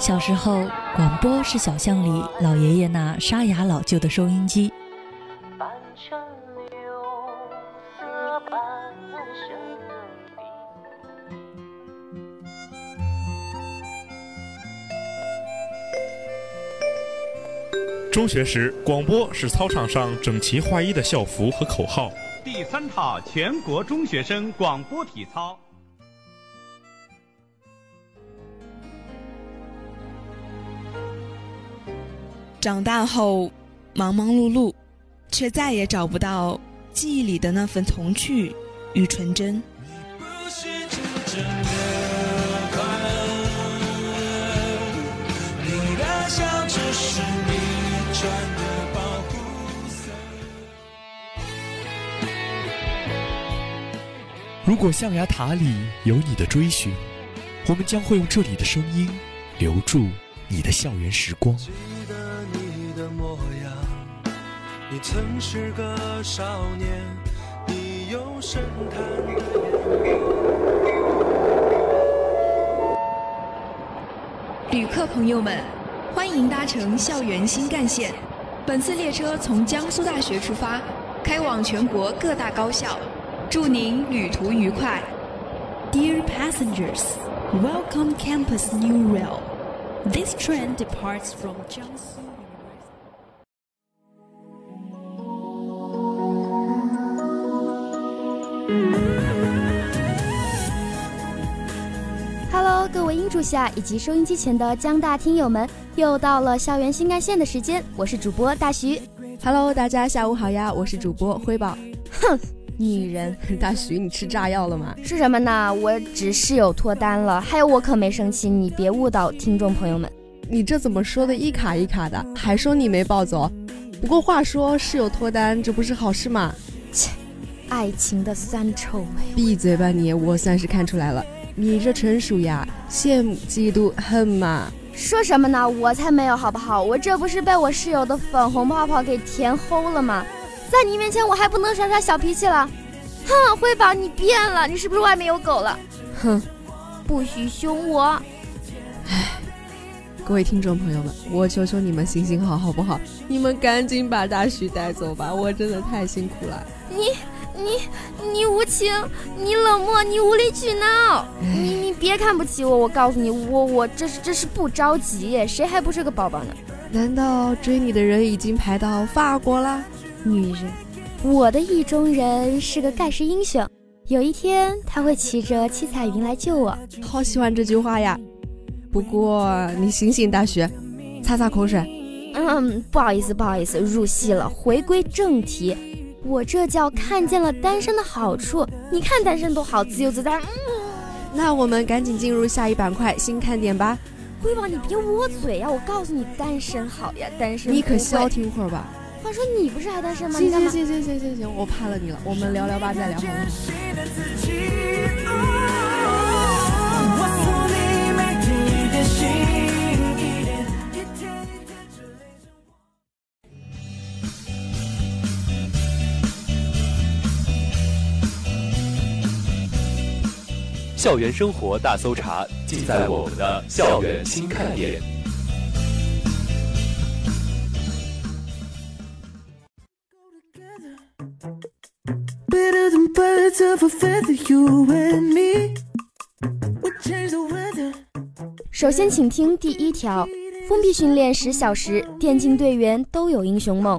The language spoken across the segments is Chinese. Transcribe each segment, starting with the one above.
小时候，广播是小巷里老爷爷那沙哑老旧的收音机。中学时，广播是操场上整齐划一的校服和口号。第三套全国中学生广播体操。长大后，忙忙碌碌，却再也找不到记忆里的那份童趣与纯真。如果象牙塔里有你的追寻，我们将会用这里的声音留住你的校园时光。曾是个少年，你有深潭旅客朋友们，欢迎搭乘校园新干线。本次列车从江苏大学出发，开往全国各大高校。祝您旅途愉快。Dear passengers, welcome Campus New Rail. This train departs from Jiangsu. 柱下以及收音机前的江大听友们，又到了校园新干线的时间，我是主播大徐。Hello，大家下午好呀，我是主播辉宝。哼。女人，大徐，你吃炸药了吗？是什么呢？我只室友脱单了，还有我可没生气，你别误导听众朋友们。你这怎么说的一卡一卡的？还说你没暴走？不过话说，室友脱单，这不是好事吗？切，爱情的酸臭味。闭嘴吧你！我算是看出来了，你这纯属呀，羡慕、嫉妒、恨嘛。说什么呢？我才没有，好不好？我这不是被我室友的粉红泡泡给甜齁了吗？在你面前，我还不能耍耍小脾气了？哼，辉宝，你变了，你是不是外面有狗了？哼，不许凶我！唉，各位听众朋友们，我求求你们行行好，好不好？你们赶紧把大徐带走吧，我真的太辛苦了。你、你、你无情，你冷漠，你无理取闹，你你别看不起我，我告诉你，我我这是这是不着急，谁还不是个宝宝呢？难道追你的人已经排到法国了？女人，我的意中人是个盖世英雄，有一天他会骑着七彩云来救我。好喜欢这句话呀！不过你醒醒，大雪，擦擦口水。嗯，不好意思，不好意思，入戏了。回归正题，我这叫看见了单身的好处。你看单身多好，自由自在。嗯，那我们赶紧进入下一板块新看点吧。辉宝，你别捂嘴呀！我告诉你，单身好呀，单身。你可消停会儿吧。话说你不是还单身吗？行行行行行行行，我怕了你了。我们聊聊吧，再聊好吗？校园生活大搜查，尽在我们的校园新看点。首先，请听第一条：封闭训练十小时，电竞队员都有英雄梦。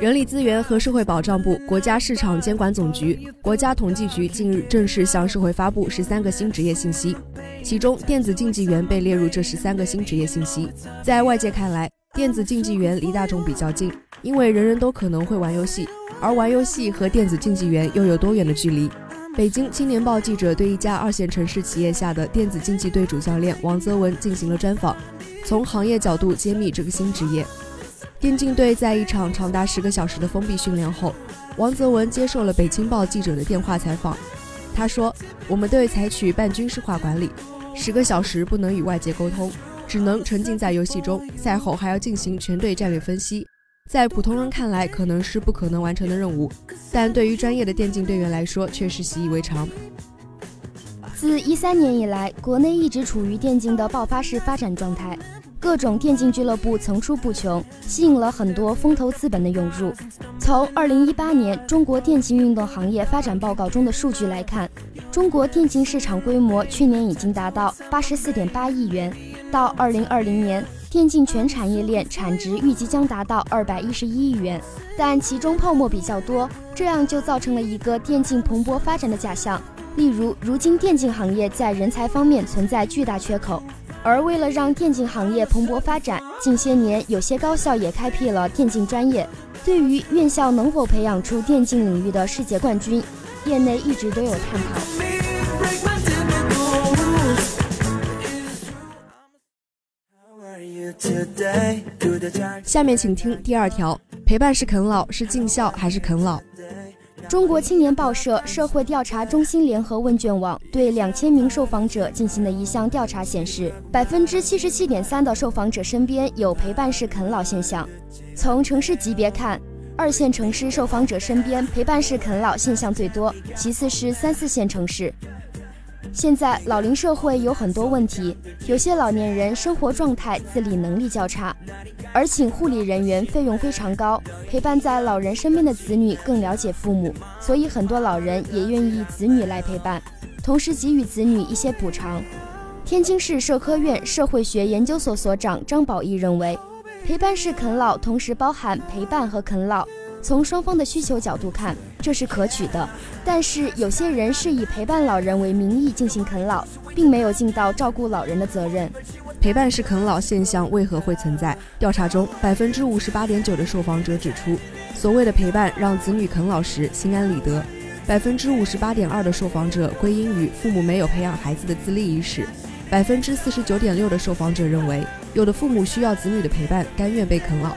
人力资源和社会保障部、国家市场监管总局、国家统计局近日正式向社会发布十三个新职业信息，其中电子竞技员被列入这十三个新职业信息。在外界看来，电子竞技员离大众比较近，因为人人都可能会玩游戏。而玩游戏和电子竞技员又有多远的距离？北京青年报记者对一家二线城市企业下的电子竞技队主教练王泽文进行了专访，从行业角度揭秘这个新职业。电竞队在一场长达十个小时的封闭训练后，王泽文接受了北京报记者的电话采访。他说：“我们队采取半军事化管理，十个小时不能与外界沟通，只能沉浸在游戏中。赛后还要进行全队战略分析。”在普通人看来，可能是不可能完成的任务，但对于专业的电竞队员来说，却是习以为常。自一三年以来，国内一直处于电竞的爆发式发展状态，各种电竞俱乐部层出不穷，吸引了很多风投资本的涌入。从二零一八年中国电竞运动行业发展报告中的数据来看，中国电竞市场规模去年已经达到八十四点八亿元，到二零二零年，电竞全产业链产值预计将达到二百一十一亿元，但其中泡沫比较多，这样就造成了一个电竞蓬勃发展的假象。例如，如今电竞行业在人才方面存在巨大缺口，而为了让电竞行业蓬勃发展，近些年有些高校也开辟了电竞专业。对于院校能否培养出电竞领域的世界冠军，业内一直都有探讨。下面请听第二条：陪伴是啃老，是尽孝还是啃老？中国青年报社社会调查中心联合问卷网对两千名受访者进行的一项调查显示，百分之七十七点三的受访者身边有陪伴式啃老现象。从城市级别看，二线城市受访者身边陪伴式啃老现象最多，其次是三四线城市。现在老龄社会有很多问题，有些老年人生活状态、自理能力较差，而请护理人员费用非常高。陪伴在老人身边的子女更了解父母，所以很多老人也愿意子女来陪伴，同时给予子女一些补偿。天津市社科院社会学研究所所长张宝义认为，陪伴式啃老同时包含陪伴和啃老。从双方的需求角度看，这是可取的。但是有些人是以陪伴老人为名义进行啃老，并没有尽到照顾老人的责任。陪伴式啃老现象为何会存在？调查中，百分之五十八点九的受访者指出，所谓的陪伴让子女啃老时心安理得。百分之五十八点二的受访者归因于父母没有培养孩子的自立意识。百分之四十九点六的受访者认为，有的父母需要子女的陪伴，甘愿被啃老。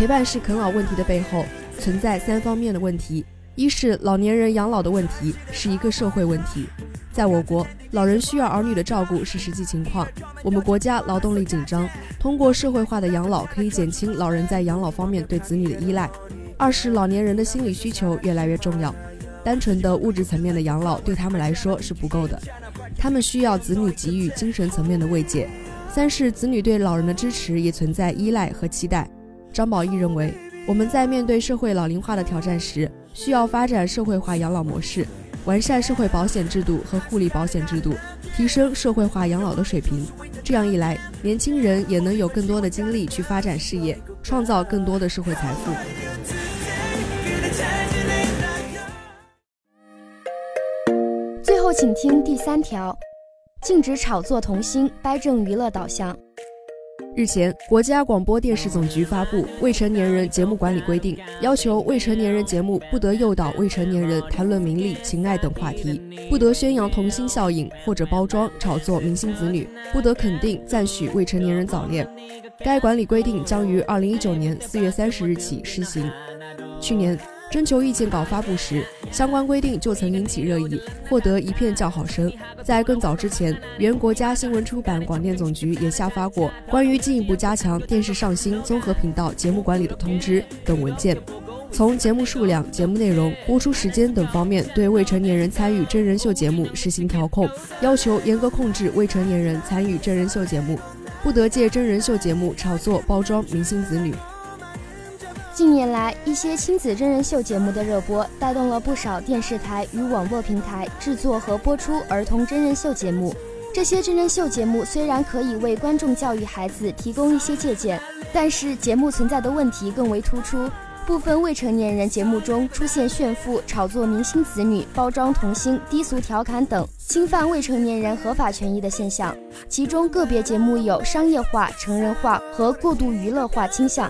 陪伴式啃老问题的背后存在三方面的问题：一是老年人养老的问题，是一个社会问题。在我国，老人需要儿女的照顾是实际情况。我们国家劳动力紧张，通过社会化的养老可以减轻老人在养老方面对子女的依赖。二是老年人的心理需求越来越重要，单纯的物质层面的养老对他们来说是不够的，他们需要子女给予精神层面的慰藉。三是子女对老人的支持也存在依赖和期待。张宝义认为，我们在面对社会老龄化的挑战时，需要发展社会化养老模式，完善社会保险制度和护理保险制度，提升社会化养老的水平。这样一来，年轻人也能有更多的精力去发展事业，创造更多的社会财富。最后，请听第三条：禁止炒作童星，掰正娱乐导向。日前，国家广播电视总局发布《未成年人节目管理规定》，要求未成年人节目不得诱导未成年人谈论名利、情爱等话题，不得宣扬童星效应或者包装炒作明星子女，不得肯定赞许未成年人早恋。该管理规定将于二零一九年四月三十日起施行。去年。征求意见稿发布时，相关规定就曾引起热议，获得一片叫好声。在更早之前，原国家新闻出版广电总局也下发过关于进一步加强电视上新综合频道节目管理的通知等文件，从节目数量、节目内容、播出时间等方面对未成年人参与真人秀节目实行调控，要求严格控制未成年人参与真人秀节目，不得借真人秀节目炒作包装明星子女。近年来，一些亲子真人秀节目的热播，带动了不少电视台与网络平台制作和播出儿童真人秀节目。这些真人秀节目虽然可以为观众教育孩子提供一些借鉴，但是节目存在的问题更为突出。部分未成年人节目中出现炫富、炒作明星子女、包装童星、低俗调侃等侵犯未成年人合法权益的现象，其中个别节目有商业化、成人化和过度娱乐化倾向。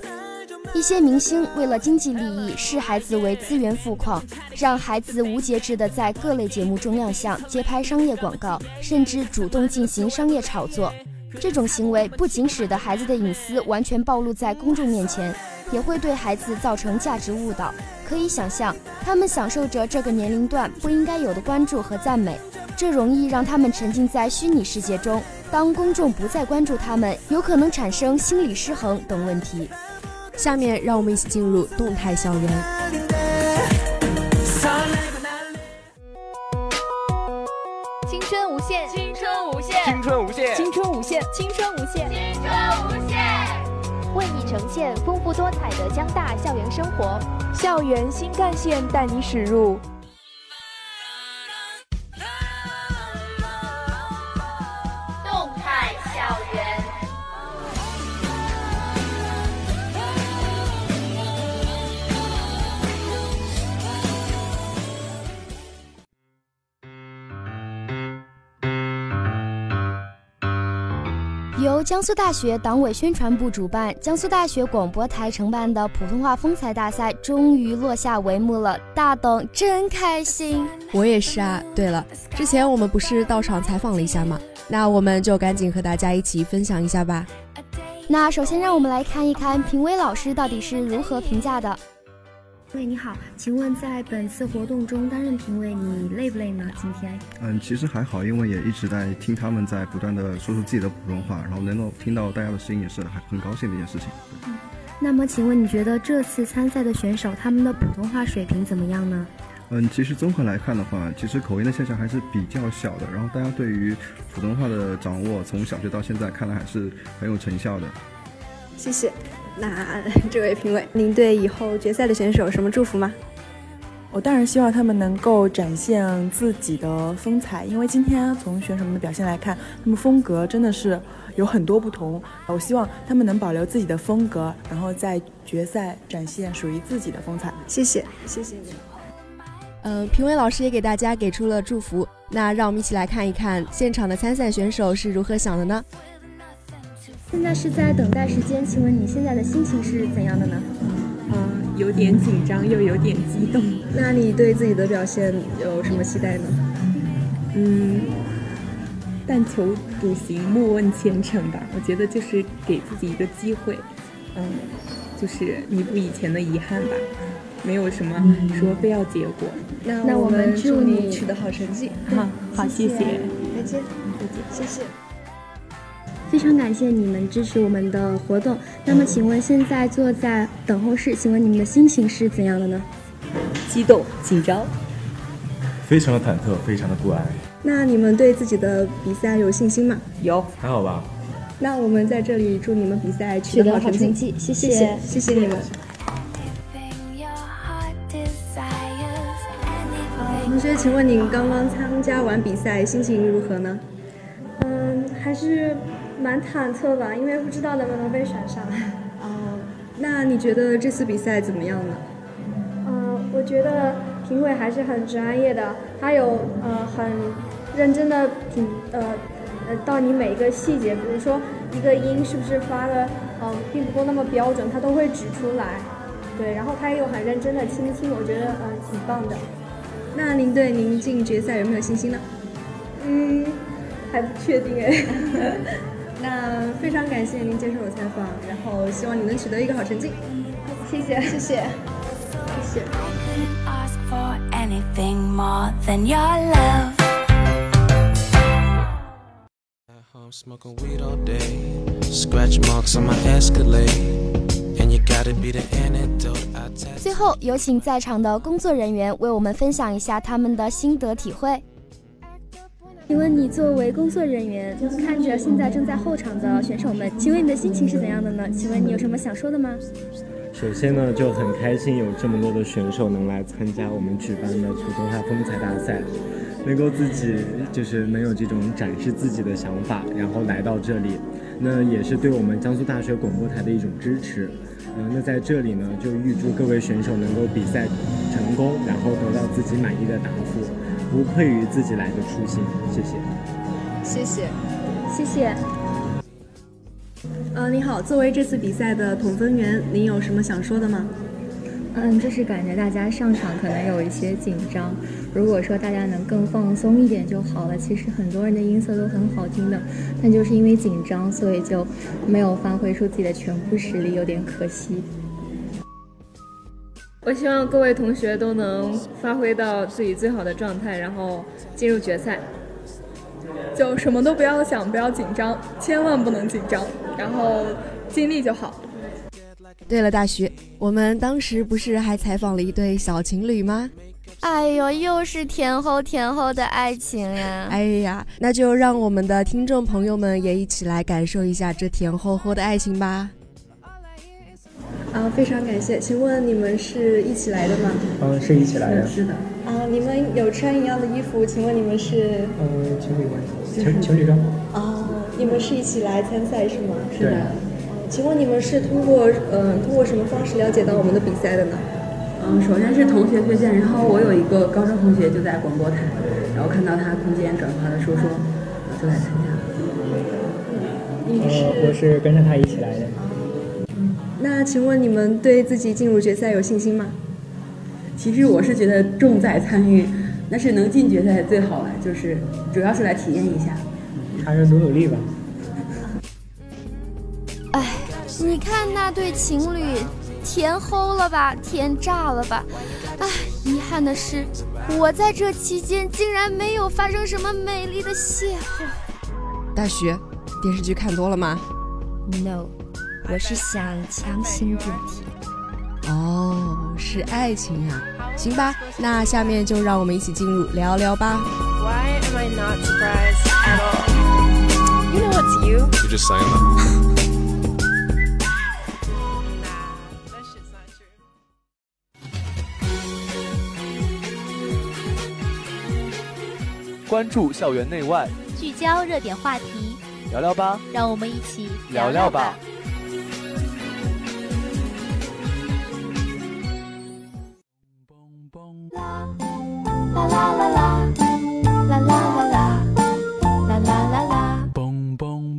一些明星为了经济利益，视孩子为资源富矿，让孩子无节制地在各类节目中亮相、接拍商业广告，甚至主动进行商业炒作。这种行为不仅使得孩子的隐私完全暴露在公众面前，也会对孩子造成价值误导。可以想象，他们享受着这个年龄段不应该有的关注和赞美，这容易让他们沉浸在虚拟世界中。当公众不再关注他们，有可能产生心理失衡等问题。下面让我们一起进入动态校园。青春无限，青春无限，青春无限，青春无限，青春无限。呈现丰富多彩的江大校园生活。校园新干线带你驶入。由江苏大学党委宣传部主办、江苏大学广播台承办的普通话风采大赛终于落下帷幕了，大董真开心！我也是啊。对了，之前我们不是到场采访了一下吗？那我们就赶紧和大家一起分享一下吧。那首先让我们来看一看评委老师到底是如何评价的。喂，你好，请问在本次活动中担任评委，你累不累呢？今天？嗯，其实还好，因为也一直在听他们在不断的说出自己的普通话，然后能够听到大家的声音，也是还很高兴的一件事情。嗯，那么请问你觉得这次参赛的选手他们的普通话水平怎么样呢？嗯，其实综合来看的话，其实口音的现象还是比较小的，然后大家对于普通话的掌握，从小学到现在看来还是很有成效的。谢谢。那 这位评委，您对以后决赛的选手有什么祝福吗？我当然希望他们能够展现自己的风采，因为今天从选手们的表现来看，他们风格真的是有很多不同。我希望他们能保留自己的风格，然后在决赛展现属于自己的风采。谢谢，谢谢你。呃，评委老师也给大家给出了祝福。那让我们一起来看一看现场的参赛选手是如何想的呢？现在是在等待时间，请问你现在的心情是怎样的呢？嗯，有点紧张，又有点激动。那你对自己的表现有什么期待呢？嗯，但求笃行，莫问前程吧。我觉得就是给自己一个机会，嗯，就是弥补以前的遗憾吧。没有什么说非要结果。那我们祝你取得好成绩。好，好，谢谢。再见，再见，谢谢。非常感谢你们支持我们的活动。那么，请问现在坐在等候室，请问你们的心情是怎样的呢？激动、紧张，非常的忐忑，非常的不安。那你们对自己的比赛有信心吗？有，还好吧。那我们在这里祝你们比赛取得好成绩，谢谢，谢谢你们。同学，请问你刚刚参加完比赛，心情如何呢？嗯，还是。蛮忐忑吧，因为不知道能不能被选上。哦，那你觉得这次比赛怎么样呢？嗯，我觉得评委还是很专业的，他有呃很认真的品呃呃到你每一个细节，比如说一个音是不是发的嗯并不够那么标准，他都会指出来。对，然后他也有很认真的倾听，我觉得嗯挺棒的。那您对您进决赛有没有信心呢？嗯，还不确定哎。那非常感谢您接受我采访，然后希望你能取得一个好成绩。谢谢，谢谢，谢谢。最后，有请在场的工作人员为我们分享一下他们的心得体会。请问你作为工作人员，看着现在正在候场的选手们，请问你的心情是怎样的呢？请问你有什么想说的吗？首先呢，就很开心有这么多的选手能来参加我们举办的普通话风采大赛，能够自己就是能有这种展示自己的想法，然后来到这里，那也是对我们江苏大学广播台的一种支持。嗯，那在这里呢，就预祝各位选手能够比赛成功，然后得到自己满意的答复。不愧于自己来的初心，谢谢，谢谢，谢谢。呃，你好，作为这次比赛的统分员，您有什么想说的吗？嗯，就是感觉大家上场可能有一些紧张，如果说大家能更放松一点就好了。其实很多人的音色都很好听的，但就是因为紧张，所以就没有发挥出自己的全部实力，有点可惜。我希望各位同学都能发挥到自己最好的状态，然后进入决赛。就什么都不要想，不要紧张，千万不能紧张，然后尽力就好。对了，大徐，我们当时不是还采访了一对小情侣吗？哎呦，又是甜齁甜齁的爱情呀！哎呀，那就让我们的听众朋友们也一起来感受一下这甜齁齁的爱情吧。啊，非常感谢，请问你们是一起来的吗？嗯，是一起来的。是的。啊，你们有穿一样的衣服，请问你们是？嗯，情侣关系，情情侣装。哦，你们是一起来参赛是吗？是的。请问你们是通过嗯通过什么方式了解到我们的比赛的呢？嗯，首先是同学推荐，然后我有一个高中同学就在广播台，然后看到他空间转发的说说，就来参加。你是？我是跟着他一起来的。那请问你们对自己进入决赛有信心吗？其实我是觉得重在参与，但是能进决赛最好了，就是主要是来体验一下。还是努努力吧。哎，你看那对情侣。甜齁了吧，甜炸了吧！哎，遗憾的是，我在这期间竟然没有发生什么美丽的邂逅。大徐，电视剧看多了吗？No，我是想强行健体哦是爱情啊行吧那下面就让我们一起进入聊聊吧。Why am i not surprised you you. Just saying that. 关注校园内外。聚焦热点话题。聊聊吧。让我们一起聊聊吧。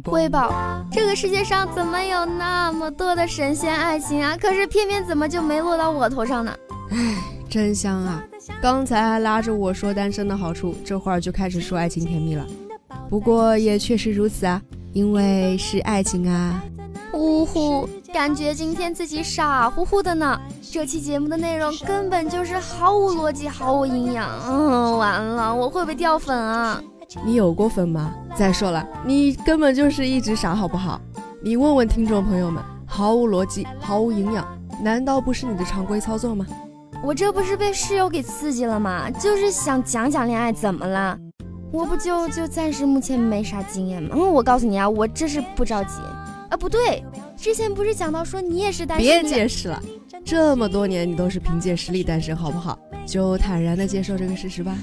瑰宝，这个世界上怎么有那么多的神仙爱情啊？可是偏偏怎么就没落到我头上呢？唉，真香啊！刚才还拉着我说单身的好处，这会儿就开始说爱情甜蜜了。不过也确实如此啊，因为是爱情啊。呜呼，感觉今天自己傻乎乎的呢。这期节目的内容根本就是毫无逻辑、毫无营养。嗯，完了，我会不会掉粉啊？你有过粉吗？再说了，你根本就是一直傻，好不好？你问问听众朋友们，毫无逻辑、毫无营养，难道不是你的常规操作吗？我这不是被室友给刺激了吗？就是想讲讲恋爱，怎么了？我不就就暂时目前没啥经验吗？嗯，我告诉你啊，我这是不着急。啊，不对，之前不是讲到说你也是单身？别解释了，这么多年你都是凭借实力单身，好不好？就坦然的接受这个事实吧。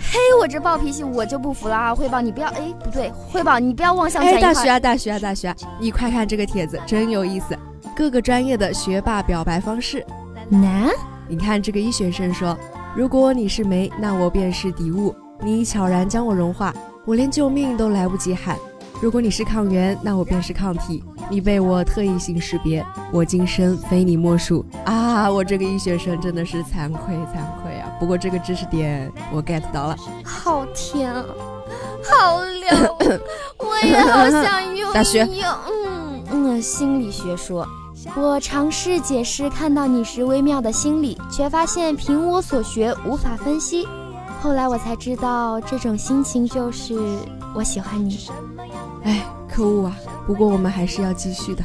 嘿，我这暴脾气我就不服了啊！汇报你不要，哎，不对，汇报你不要妄想哎，大学啊，大学啊，大学啊，你快看这个帖子，真有意思，各个专业的学霸表白方式。男。你看这个医学生说：“如果你是梅，那我便是底物，你悄然将我融化，我连救命都来不及喊。如果你是抗原，那我便是抗体，你被我特异性识别，我今生非你莫属啊！我这个医学生真的是惭愧惭愧啊！不过这个知识点我 get 到了，好甜啊，好凉，我也好想拥有。嗯嗯，心理学说。”我尝试解释看到你时微妙的心理，却发现凭我所学无法分析。后来我才知道，这种心情就是我喜欢你。哎，可恶啊！不过我们还是要继续的。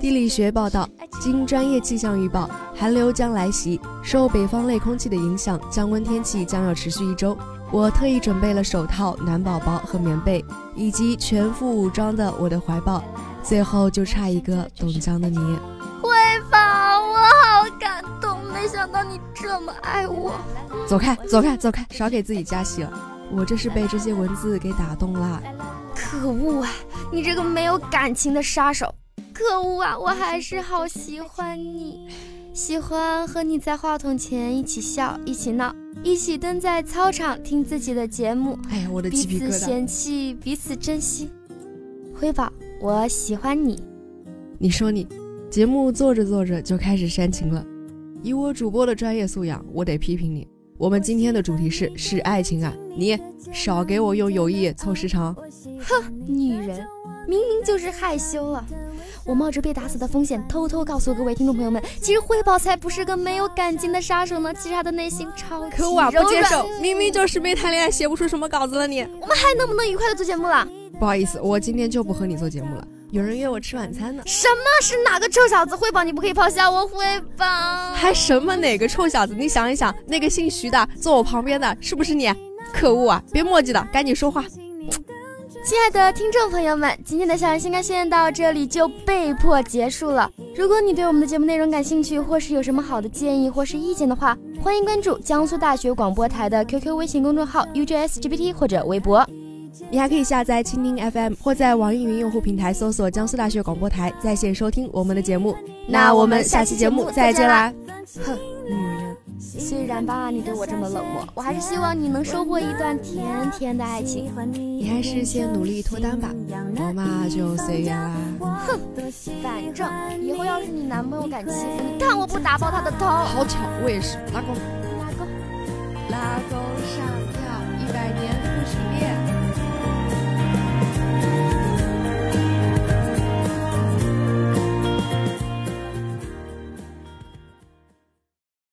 地理学报道，经专业气象预报，寒流将来袭，受北方类空气的影响，降温天气将要持续一周。我特意准备了手套、暖宝宝和棉被，以及全副武装的我的怀抱。最后就差一个冻僵的你，慧宝，我好感动，没想到你这么爱我。走开，走开，走开，少给自己加戏了。我这是被这些文字给打动了。可恶啊，你这个没有感情的杀手！可恶啊，我还是好喜欢你，喜欢和你在话筒前一起笑，一起闹，一起蹲在操场听自己的节目。哎呀，我的鸡皮疙瘩！彼此嫌弃，彼此珍惜。辉宝。我喜欢你，你说你，节目做着做着就开始煽情了。以我主播的专业素养，我得批评你。我们今天的主题是是爱情啊，你少给我用友谊凑时长。哼，女人明明就是害羞了。我冒着被打死的风险，偷偷告诉各位听众朋友们，其实慧宝才不是个没有感情的杀手呢。其实他的内心超级可我啊！不接受，明明就是没谈恋爱，写不出什么稿子了。你，我们还能不能愉快的做节目了？不好意思，我今天就不和你做节目了。有人约我吃晚餐呢。什么是哪个臭小子？汇报你不可以咆哮，我汇报。还什么哪个臭小子？你想一想，那个姓徐的坐我旁边的，是不是你？可恶啊！别墨迹了，赶紧说话。亲爱的听众朋友们，今天的校园新干线到这里就被迫结束了。如果你对我们的节目内容感兴趣，或是有什么好的建议或是意见的话，欢迎关注江苏大学广播台的 QQ 微信公众号 UJSGPT 或者微博。你还可以下载蜻蜓 FM 或在网易云用户平台搜索江苏大学广播台在线收听我们的节目。那我们下期节目再见啦！哼，女人。虽然吧，你对我这么冷漠，我还是希望你能收获一段甜甜的爱情。你还是先努力脱单吧，我嘛就随缘啦。哼，反正以后要是你男朋友敢欺负你，看我不打爆他的头。好巧，我也是。拉钩，拉钩，拉钩上吊，一百年。